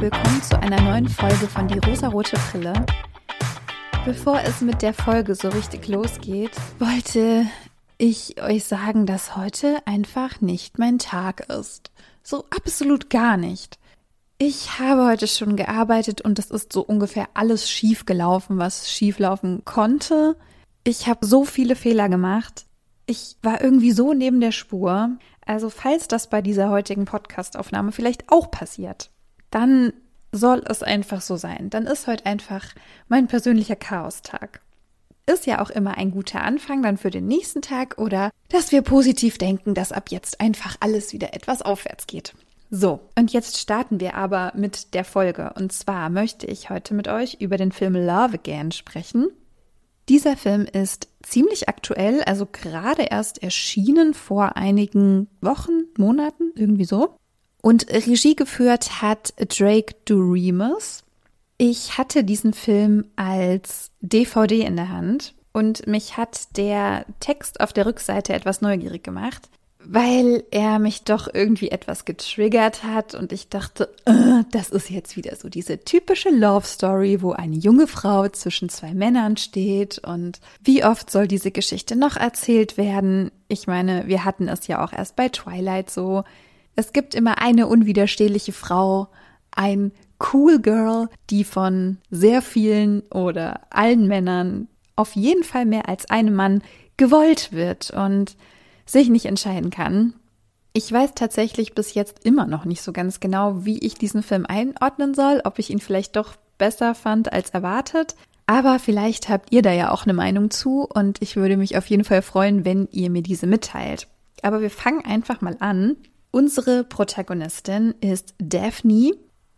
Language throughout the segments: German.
willkommen zu einer neuen Folge von Die rosarote Brille. Bevor es mit der Folge so richtig losgeht, wollte ich euch sagen, dass heute einfach nicht mein Tag ist. So absolut gar nicht. Ich habe heute schon gearbeitet und es ist so ungefähr alles schief gelaufen, was schief laufen konnte. Ich habe so viele Fehler gemacht. Ich war irgendwie so neben der Spur. Also falls das bei dieser heutigen Podcastaufnahme vielleicht auch passiert, dann soll es einfach so sein. Dann ist heute einfach mein persönlicher Chaostag. Ist ja auch immer ein guter Anfang dann für den nächsten Tag oder dass wir positiv denken, dass ab jetzt einfach alles wieder etwas aufwärts geht. So, und jetzt starten wir aber mit der Folge. Und zwar möchte ich heute mit euch über den Film Love Again sprechen. Dieser Film ist ziemlich aktuell, also gerade erst erschienen vor einigen Wochen, Monaten, irgendwie so. Und Regie geführt hat Drake Doremus. Ich hatte diesen Film als DVD in der Hand und mich hat der Text auf der Rückseite etwas neugierig gemacht weil er mich doch irgendwie etwas getriggert hat und ich dachte, äh, das ist jetzt wieder so diese typische Love Story, wo eine junge Frau zwischen zwei Männern steht und wie oft soll diese Geschichte noch erzählt werden? Ich meine, wir hatten es ja auch erst bei Twilight so. Es gibt immer eine unwiderstehliche Frau, ein Cool Girl, die von sehr vielen oder allen Männern, auf jeden Fall mehr als einem Mann, gewollt wird und sich nicht entscheiden kann. Ich weiß tatsächlich bis jetzt immer noch nicht so ganz genau, wie ich diesen Film einordnen soll, ob ich ihn vielleicht doch besser fand als erwartet. Aber vielleicht habt ihr da ja auch eine Meinung zu und ich würde mich auf jeden Fall freuen, wenn ihr mir diese mitteilt. Aber wir fangen einfach mal an. Unsere Protagonistin ist Daphne.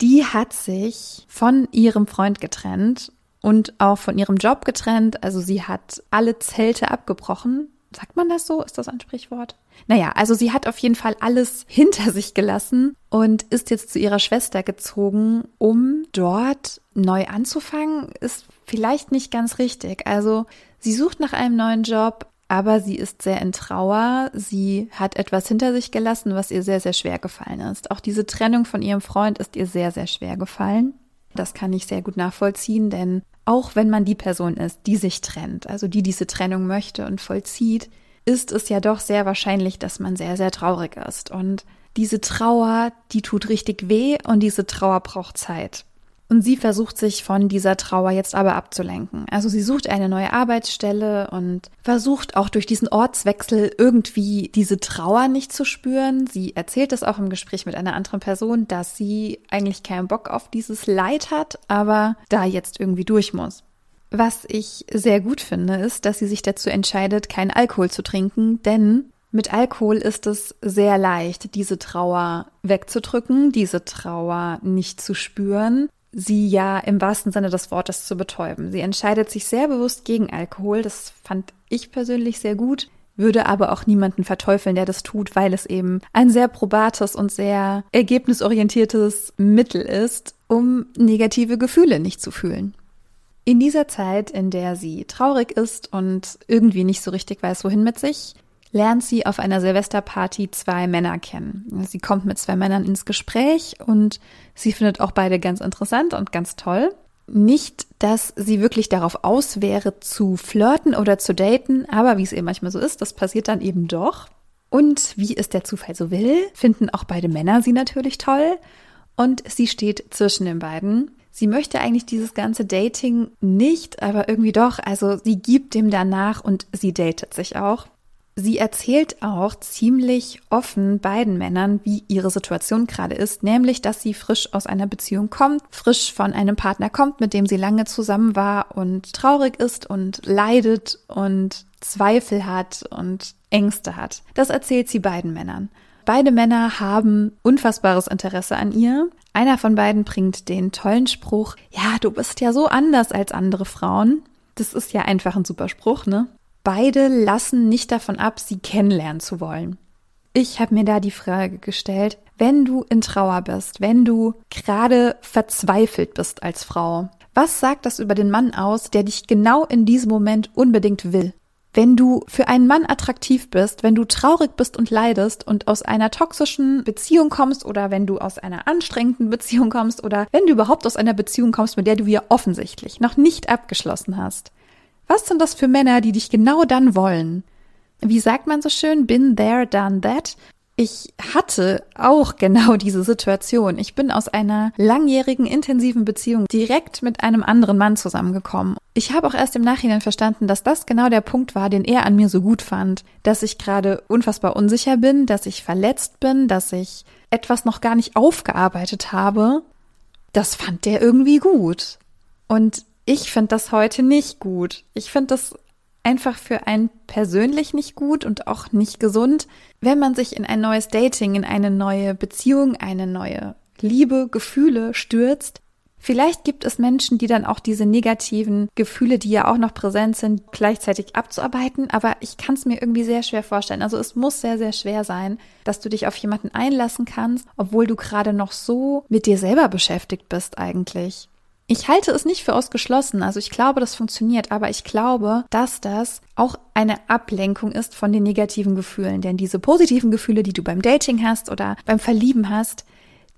Die hat sich von ihrem Freund getrennt und auch von ihrem Job getrennt. Also sie hat alle Zelte abgebrochen Sagt man das so? Ist das ein Sprichwort? Naja, also sie hat auf jeden Fall alles hinter sich gelassen und ist jetzt zu ihrer Schwester gezogen, um dort neu anzufangen. Ist vielleicht nicht ganz richtig. Also sie sucht nach einem neuen Job, aber sie ist sehr in Trauer. Sie hat etwas hinter sich gelassen, was ihr sehr, sehr schwer gefallen ist. Auch diese Trennung von ihrem Freund ist ihr sehr, sehr schwer gefallen. Das kann ich sehr gut nachvollziehen, denn auch wenn man die Person ist, die sich trennt, also die diese Trennung möchte und vollzieht, ist es ja doch sehr wahrscheinlich, dass man sehr, sehr traurig ist. Und diese Trauer, die tut richtig weh und diese Trauer braucht Zeit. Und sie versucht sich von dieser Trauer jetzt aber abzulenken. Also sie sucht eine neue Arbeitsstelle und versucht auch durch diesen Ortswechsel irgendwie diese Trauer nicht zu spüren. Sie erzählt es auch im Gespräch mit einer anderen Person, dass sie eigentlich keinen Bock auf dieses Leid hat, aber da jetzt irgendwie durch muss. Was ich sehr gut finde, ist, dass sie sich dazu entscheidet, keinen Alkohol zu trinken, denn mit Alkohol ist es sehr leicht, diese Trauer wegzudrücken, diese Trauer nicht zu spüren sie ja im wahrsten Sinne des Wortes zu betäuben. Sie entscheidet sich sehr bewusst gegen Alkohol. Das fand ich persönlich sehr gut, würde aber auch niemanden verteufeln, der das tut, weil es eben ein sehr probates und sehr ergebnisorientiertes Mittel ist, um negative Gefühle nicht zu fühlen. In dieser Zeit, in der sie traurig ist und irgendwie nicht so richtig weiß, wohin mit sich, lernt sie auf einer Silvesterparty zwei Männer kennen. Sie kommt mit zwei Männern ins Gespräch und sie findet auch beide ganz interessant und ganz toll. Nicht, dass sie wirklich darauf aus wäre, zu flirten oder zu daten, aber wie es eben manchmal so ist, das passiert dann eben doch. Und wie es der Zufall so will, finden auch beide Männer sie natürlich toll und sie steht zwischen den beiden. Sie möchte eigentlich dieses ganze Dating nicht, aber irgendwie doch. Also sie gibt dem danach und sie datet sich auch. Sie erzählt auch ziemlich offen beiden Männern, wie ihre Situation gerade ist, nämlich, dass sie frisch aus einer Beziehung kommt, frisch von einem Partner kommt, mit dem sie lange zusammen war und traurig ist und leidet und Zweifel hat und Ängste hat. Das erzählt sie beiden Männern. Beide Männer haben unfassbares Interesse an ihr. Einer von beiden bringt den tollen Spruch, ja, du bist ja so anders als andere Frauen. Das ist ja einfach ein super Spruch, ne? Beide lassen nicht davon ab, sie kennenlernen zu wollen. Ich habe mir da die Frage gestellt, wenn du in Trauer bist, wenn du gerade verzweifelt bist als Frau, was sagt das über den Mann aus, der dich genau in diesem Moment unbedingt will? wenn du für einen Mann attraktiv bist, wenn du traurig bist und leidest und aus einer toxischen Beziehung kommst oder wenn du aus einer anstrengenden Beziehung kommst oder wenn du überhaupt aus einer Beziehung kommst, mit der du ja offensichtlich noch nicht abgeschlossen hast. Was sind das für Männer, die dich genau dann wollen? Wie sagt man so schön? Been there, done that. Ich hatte auch genau diese Situation. Ich bin aus einer langjährigen, intensiven Beziehung direkt mit einem anderen Mann zusammengekommen. Ich habe auch erst im Nachhinein verstanden, dass das genau der Punkt war, den er an mir so gut fand. Dass ich gerade unfassbar unsicher bin, dass ich verletzt bin, dass ich etwas noch gar nicht aufgearbeitet habe. Das fand der irgendwie gut. Und ich finde das heute nicht gut. Ich finde das einfach für einen persönlich nicht gut und auch nicht gesund, wenn man sich in ein neues Dating, in eine neue Beziehung, eine neue Liebe, Gefühle stürzt. Vielleicht gibt es Menschen, die dann auch diese negativen Gefühle, die ja auch noch präsent sind, gleichzeitig abzuarbeiten, aber ich kann es mir irgendwie sehr schwer vorstellen. Also es muss sehr, sehr schwer sein, dass du dich auf jemanden einlassen kannst, obwohl du gerade noch so mit dir selber beschäftigt bist eigentlich. Ich halte es nicht für ausgeschlossen, also ich glaube, das funktioniert, aber ich glaube, dass das auch eine Ablenkung ist von den negativen Gefühlen. Denn diese positiven Gefühle, die du beim Dating hast oder beim Verlieben hast,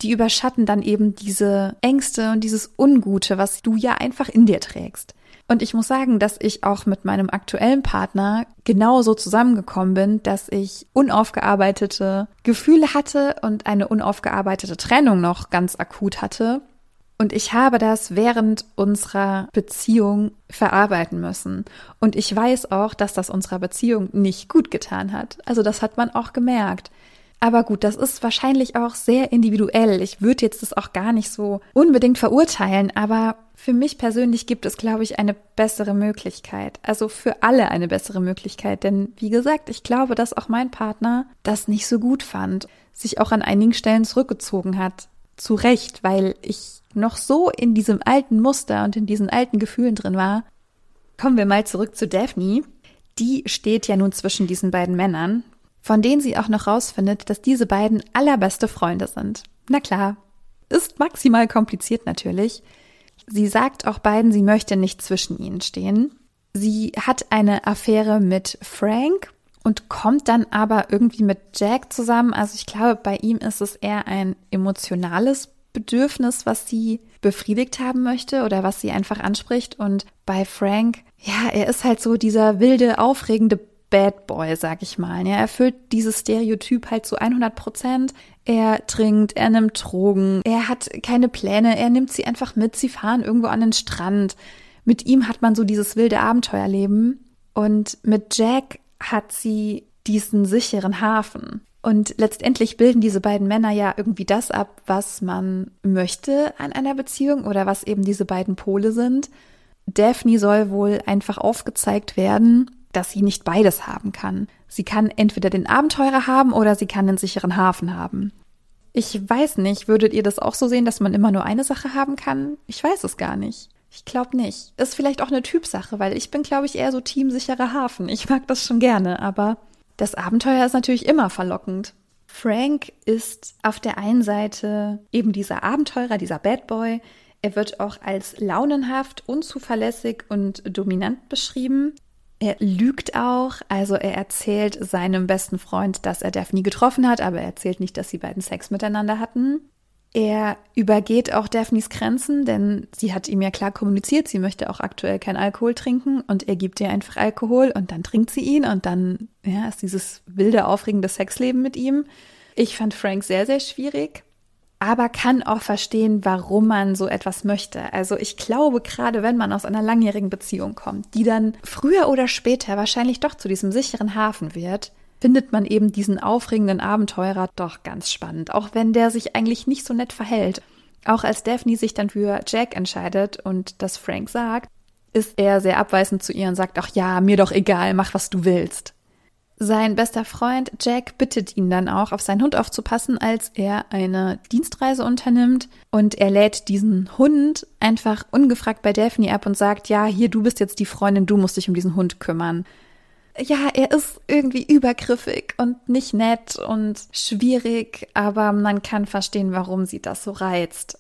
die überschatten dann eben diese Ängste und dieses Ungute, was du ja einfach in dir trägst. Und ich muss sagen, dass ich auch mit meinem aktuellen Partner genauso zusammengekommen bin, dass ich unaufgearbeitete Gefühle hatte und eine unaufgearbeitete Trennung noch ganz akut hatte und ich habe das während unserer Beziehung verarbeiten müssen. Und ich weiß auch, dass das unserer Beziehung nicht gut getan hat. Also das hat man auch gemerkt. Aber gut, das ist wahrscheinlich auch sehr individuell. Ich würde jetzt das auch gar nicht so unbedingt verurteilen, aber für mich persönlich gibt es, glaube ich, eine bessere Möglichkeit. Also für alle eine bessere Möglichkeit. Denn wie gesagt, ich glaube, dass auch mein Partner das nicht so gut fand, sich auch an einigen Stellen zurückgezogen hat. Zu Recht, weil ich noch so in diesem alten Muster und in diesen alten Gefühlen drin war. Kommen wir mal zurück zu Daphne. Die steht ja nun zwischen diesen beiden Männern, von denen sie auch noch rausfindet, dass diese beiden allerbeste Freunde sind. Na klar, ist maximal kompliziert natürlich. Sie sagt auch beiden, sie möchte nicht zwischen ihnen stehen. Sie hat eine Affäre mit Frank und kommt dann aber irgendwie mit Jack zusammen. Also ich glaube, bei ihm ist es eher ein emotionales Bedürfnis, was sie befriedigt haben möchte oder was sie einfach anspricht. Und bei Frank, ja, er ist halt so dieser wilde, aufregende Bad Boy, sag ich mal. Er erfüllt dieses Stereotyp halt zu 100 Prozent. Er trinkt, er nimmt Drogen, er hat keine Pläne, er nimmt sie einfach mit, sie fahren irgendwo an den Strand. Mit ihm hat man so dieses wilde Abenteuerleben. Und mit Jack hat sie diesen sicheren Hafen. Und letztendlich bilden diese beiden Männer ja irgendwie das ab, was man möchte an einer Beziehung oder was eben diese beiden Pole sind. Daphne soll wohl einfach aufgezeigt werden, dass sie nicht beides haben kann. Sie kann entweder den Abenteurer haben oder sie kann den sicheren Hafen haben. Ich weiß nicht, würdet ihr das auch so sehen, dass man immer nur eine Sache haben kann? Ich weiß es gar nicht. Ich glaube nicht. Ist vielleicht auch eine Typsache, weil ich bin, glaube ich, eher so Team sicherer Hafen. Ich mag das schon gerne, aber das Abenteuer ist natürlich immer verlockend. Frank ist auf der einen Seite eben dieser Abenteurer, dieser Bad Boy. Er wird auch als launenhaft, unzuverlässig und dominant beschrieben. Er lügt auch, also er erzählt seinem besten Freund, dass er Daphne getroffen hat, aber er erzählt nicht, dass sie beiden Sex miteinander hatten. Er übergeht auch Daphnes Grenzen, denn sie hat ihm ja klar kommuniziert, sie möchte auch aktuell kein Alkohol trinken und er gibt ihr einfach Alkohol und dann trinkt sie ihn und dann ja, ist dieses wilde, aufregende Sexleben mit ihm. Ich fand Frank sehr, sehr schwierig, aber kann auch verstehen, warum man so etwas möchte. Also ich glaube, gerade wenn man aus einer langjährigen Beziehung kommt, die dann früher oder später wahrscheinlich doch zu diesem sicheren Hafen wird, findet man eben diesen aufregenden Abenteurer doch ganz spannend, auch wenn der sich eigentlich nicht so nett verhält. Auch als Daphne sich dann für Jack entscheidet und das Frank sagt, ist er sehr abweisend zu ihr und sagt, ach ja, mir doch egal, mach was du willst. Sein bester Freund Jack bittet ihn dann auch, auf seinen Hund aufzupassen, als er eine Dienstreise unternimmt. Und er lädt diesen Hund einfach ungefragt bei Daphne ab und sagt, ja, hier, du bist jetzt die Freundin, du musst dich um diesen Hund kümmern ja, er ist irgendwie übergriffig und nicht nett und schwierig, aber man kann verstehen, warum sie das so reizt.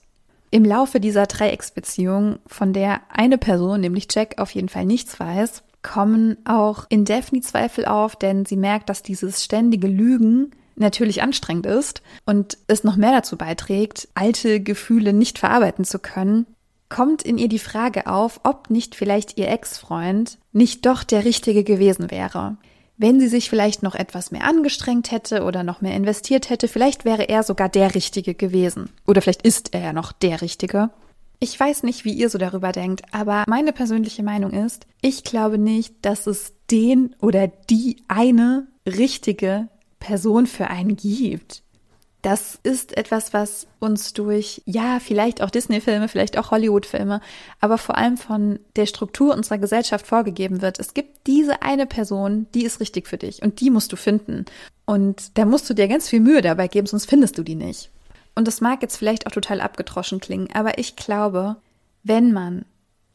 Im Laufe dieser Dreiecksbeziehung, von der eine Person, nämlich Jack, auf jeden Fall nichts weiß, kommen auch in Daphne Zweifel auf, denn sie merkt, dass dieses ständige Lügen natürlich anstrengend ist und es noch mehr dazu beiträgt, alte Gefühle nicht verarbeiten zu können, kommt in ihr die Frage auf, ob nicht vielleicht ihr Ex-Freund nicht doch der Richtige gewesen wäre. Wenn sie sich vielleicht noch etwas mehr angestrengt hätte oder noch mehr investiert hätte, vielleicht wäre er sogar der Richtige gewesen. Oder vielleicht ist er ja noch der Richtige. Ich weiß nicht, wie ihr so darüber denkt, aber meine persönliche Meinung ist, ich glaube nicht, dass es den oder die eine richtige Person für einen gibt. Das ist etwas, was uns durch, ja, vielleicht auch Disney-Filme, vielleicht auch Hollywood-Filme, aber vor allem von der Struktur unserer Gesellschaft vorgegeben wird. Es gibt diese eine Person, die ist richtig für dich und die musst du finden. Und da musst du dir ganz viel Mühe dabei geben, sonst findest du die nicht. Und das mag jetzt vielleicht auch total abgetroschen klingen, aber ich glaube, wenn man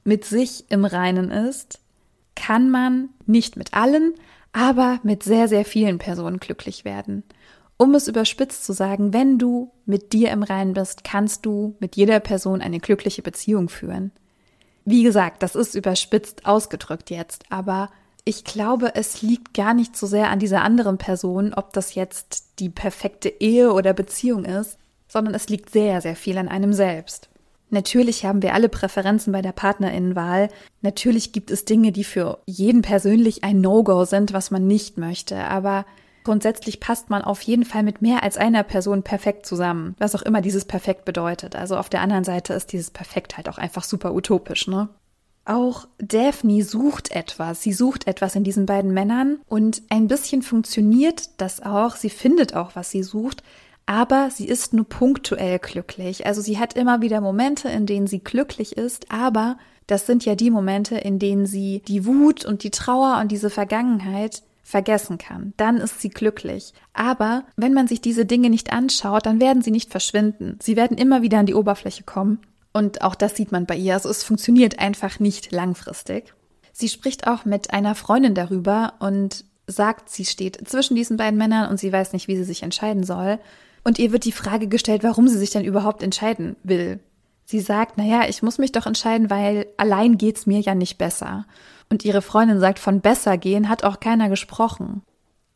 mit sich im Reinen ist, kann man nicht mit allen, aber mit sehr, sehr vielen Personen glücklich werden. Um es überspitzt zu sagen, wenn du mit dir im Reinen bist, kannst du mit jeder Person eine glückliche Beziehung führen. Wie gesagt, das ist überspitzt ausgedrückt jetzt, aber ich glaube, es liegt gar nicht so sehr an dieser anderen Person, ob das jetzt die perfekte Ehe oder Beziehung ist, sondern es liegt sehr, sehr viel an einem selbst. Natürlich haben wir alle Präferenzen bei der Partnerinnenwahl. Natürlich gibt es Dinge, die für jeden persönlich ein No-Go sind, was man nicht möchte. Aber grundsätzlich passt man auf jeden Fall mit mehr als einer Person perfekt zusammen. Was auch immer dieses perfekt bedeutet. Also auf der anderen Seite ist dieses perfekt halt auch einfach super utopisch, ne? Auch Daphne sucht etwas. Sie sucht etwas in diesen beiden Männern und ein bisschen funktioniert das auch. Sie findet auch, was sie sucht aber sie ist nur punktuell glücklich. Also sie hat immer wieder Momente, in denen sie glücklich ist, aber das sind ja die Momente, in denen sie die Wut und die Trauer und diese Vergangenheit vergessen kann. Dann ist sie glücklich. Aber wenn man sich diese Dinge nicht anschaut, dann werden sie nicht verschwinden. Sie werden immer wieder an die Oberfläche kommen. Und auch das sieht man bei ihr. Also es funktioniert einfach nicht langfristig. Sie spricht auch mit einer Freundin darüber und sagt, sie steht zwischen diesen beiden Männern und sie weiß nicht, wie sie sich entscheiden soll. Und ihr wird die Frage gestellt, warum sie sich denn überhaupt entscheiden will. Sie sagt, naja, ich muss mich doch entscheiden, weil allein geht's mir ja nicht besser. Und ihre Freundin sagt, von besser gehen hat auch keiner gesprochen.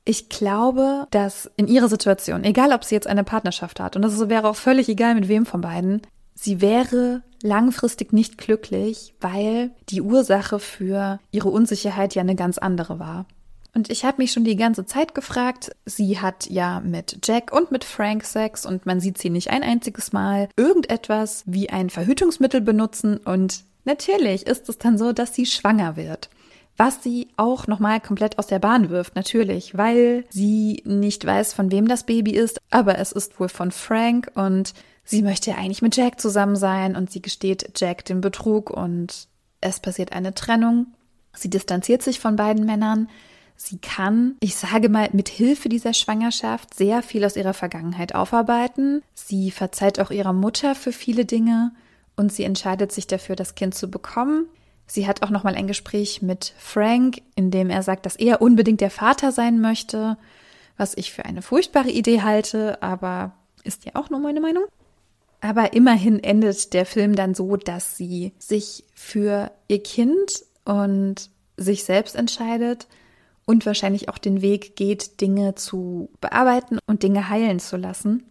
Ich glaube, dass in ihrer Situation, egal ob sie jetzt eine Partnerschaft hat, und das wäre auch völlig egal mit wem von beiden, sie wäre langfristig nicht glücklich, weil die Ursache für ihre Unsicherheit ja eine ganz andere war. Und ich habe mich schon die ganze Zeit gefragt, sie hat ja mit Jack und mit Frank Sex und man sieht sie nicht ein einziges Mal irgendetwas wie ein Verhütungsmittel benutzen und natürlich ist es dann so, dass sie schwanger wird. Was sie auch nochmal komplett aus der Bahn wirft, natürlich, weil sie nicht weiß, von wem das Baby ist, aber es ist wohl von Frank und sie möchte ja eigentlich mit Jack zusammen sein und sie gesteht Jack den Betrug und es passiert eine Trennung. Sie distanziert sich von beiden Männern. Sie kann, ich sage mal, mit Hilfe dieser Schwangerschaft sehr viel aus ihrer Vergangenheit aufarbeiten. Sie verzeiht auch ihrer Mutter für viele Dinge und sie entscheidet sich dafür, das Kind zu bekommen. Sie hat auch noch mal ein Gespräch mit Frank, in dem er sagt, dass er unbedingt der Vater sein möchte, was ich für eine furchtbare Idee halte, aber ist ja auch nur meine Meinung. Aber immerhin endet der Film dann so, dass sie sich für ihr Kind und sich selbst entscheidet und wahrscheinlich auch den Weg geht, Dinge zu bearbeiten und Dinge heilen zu lassen.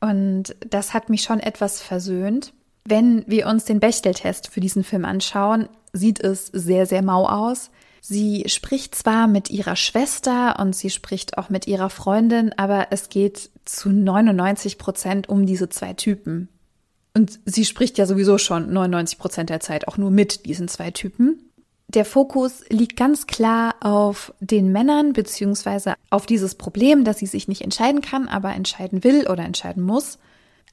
Und das hat mich schon etwas versöhnt. Wenn wir uns den Bechteltest für diesen Film anschauen, sieht es sehr, sehr mau aus. Sie spricht zwar mit ihrer Schwester und sie spricht auch mit ihrer Freundin, aber es geht zu 99 Prozent um diese zwei Typen. Und sie spricht ja sowieso schon 99 Prozent der Zeit auch nur mit diesen zwei Typen. Der Fokus liegt ganz klar auf den Männern beziehungsweise auf dieses Problem, dass sie sich nicht entscheiden kann, aber entscheiden will oder entscheiden muss.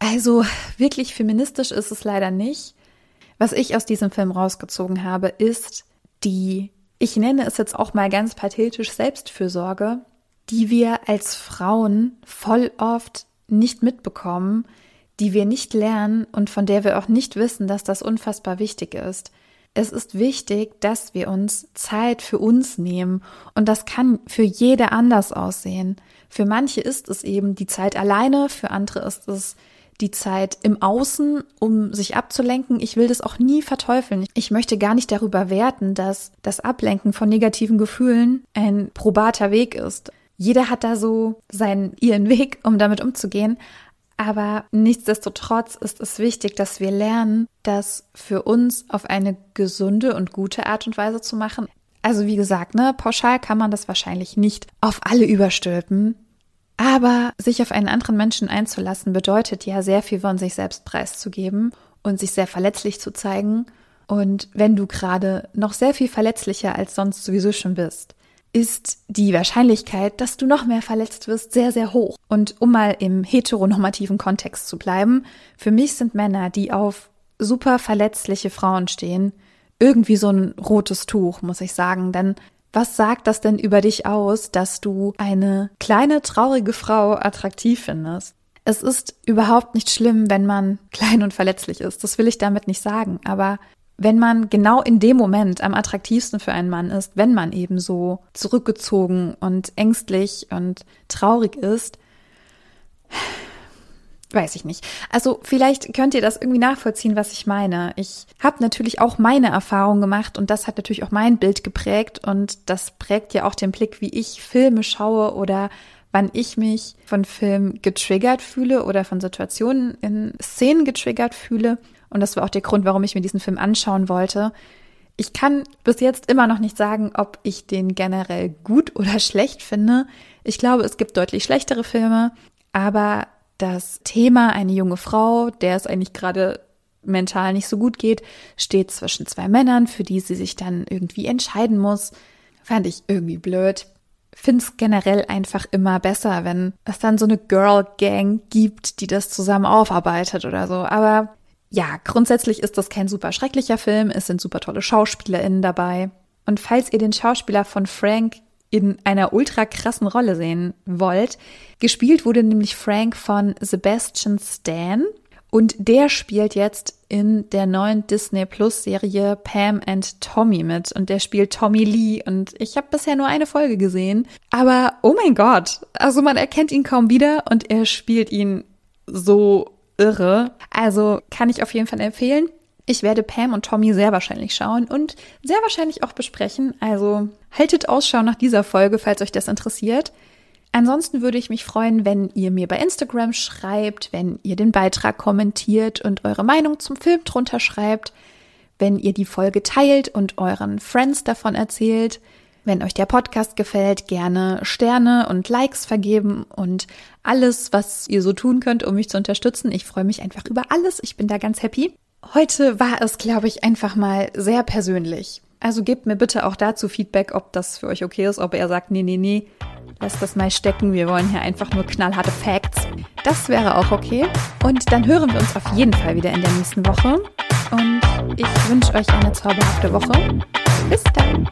Also wirklich feministisch ist es leider nicht. Was ich aus diesem Film rausgezogen habe, ist die, ich nenne es jetzt auch mal ganz pathetisch Selbstfürsorge, die wir als Frauen voll oft nicht mitbekommen, die wir nicht lernen und von der wir auch nicht wissen, dass das unfassbar wichtig ist. Es ist wichtig, dass wir uns Zeit für uns nehmen und das kann für jede anders aussehen. Für manche ist es eben die Zeit alleine, für andere ist es die Zeit im Außen, um sich abzulenken. Ich will das auch nie verteufeln. Ich möchte gar nicht darüber werten, dass das Ablenken von negativen Gefühlen ein probater Weg ist. Jeder hat da so seinen, ihren Weg, um damit umzugehen. Aber nichtsdestotrotz ist es wichtig, dass wir lernen, das für uns auf eine gesunde und gute Art und Weise zu machen. Also wie gesagt, ne, pauschal kann man das wahrscheinlich nicht auf alle überstülpen. Aber sich auf einen anderen Menschen einzulassen, bedeutet ja sehr viel von sich selbst preiszugeben und sich sehr verletzlich zu zeigen. Und wenn du gerade noch sehr viel verletzlicher als sonst sowieso schon bist, ist die Wahrscheinlichkeit, dass du noch mehr verletzt wirst, sehr, sehr hoch. Und um mal im heteronormativen Kontext zu bleiben, für mich sind Männer, die auf super verletzliche Frauen stehen, irgendwie so ein rotes Tuch, muss ich sagen. Denn was sagt das denn über dich aus, dass du eine kleine, traurige Frau attraktiv findest? Es ist überhaupt nicht schlimm, wenn man klein und verletzlich ist. Das will ich damit nicht sagen. Aber wenn man genau in dem Moment am attraktivsten für einen Mann ist, wenn man eben so zurückgezogen und ängstlich und traurig ist, weiß ich nicht. Also vielleicht könnt ihr das irgendwie nachvollziehen, was ich meine. Ich habe natürlich auch meine Erfahrung gemacht und das hat natürlich auch mein Bild geprägt und das prägt ja auch den Blick, wie ich Filme schaue oder wann ich mich von Filmen getriggert fühle oder von Situationen in Szenen getriggert fühle. Und das war auch der Grund, warum ich mir diesen Film anschauen wollte. Ich kann bis jetzt immer noch nicht sagen, ob ich den generell gut oder schlecht finde. Ich glaube, es gibt deutlich schlechtere Filme, aber das Thema eine junge Frau, der es eigentlich gerade mental nicht so gut geht, steht zwischen zwei Männern, für die sie sich dann irgendwie entscheiden muss. Fand ich irgendwie blöd. Find's generell einfach immer besser, wenn es dann so eine Girl Gang gibt, die das zusammen aufarbeitet oder so. Aber ja, grundsätzlich ist das kein super schrecklicher Film. Es sind super tolle SchauspielerInnen dabei. Und falls ihr den Schauspieler von Frank in einer ultra krassen Rolle sehen wollt. Gespielt wurde nämlich Frank von Sebastian Stan und der spielt jetzt in der neuen Disney Plus Serie Pam and Tommy mit und der spielt Tommy Lee und ich habe bisher nur eine Folge gesehen, aber oh mein Gott, also man erkennt ihn kaum wieder und er spielt ihn so irre. Also kann ich auf jeden Fall empfehlen. Ich werde Pam und Tommy sehr wahrscheinlich schauen und sehr wahrscheinlich auch besprechen. Also haltet Ausschau nach dieser Folge, falls euch das interessiert. Ansonsten würde ich mich freuen, wenn ihr mir bei Instagram schreibt, wenn ihr den Beitrag kommentiert und eure Meinung zum Film drunter schreibt, wenn ihr die Folge teilt und euren Friends davon erzählt. Wenn euch der Podcast gefällt, gerne Sterne und Likes vergeben und alles, was ihr so tun könnt, um mich zu unterstützen. Ich freue mich einfach über alles. Ich bin da ganz happy. Heute war es, glaube ich, einfach mal sehr persönlich. Also gebt mir bitte auch dazu Feedback, ob das für euch okay ist, ob er sagt, nee, nee, nee, lasst das mal stecken, wir wollen hier einfach nur knallharte Facts. Das wäre auch okay. Und dann hören wir uns auf jeden Fall wieder in der nächsten Woche. Und ich wünsche euch eine zauberhafte Woche. Bis dann.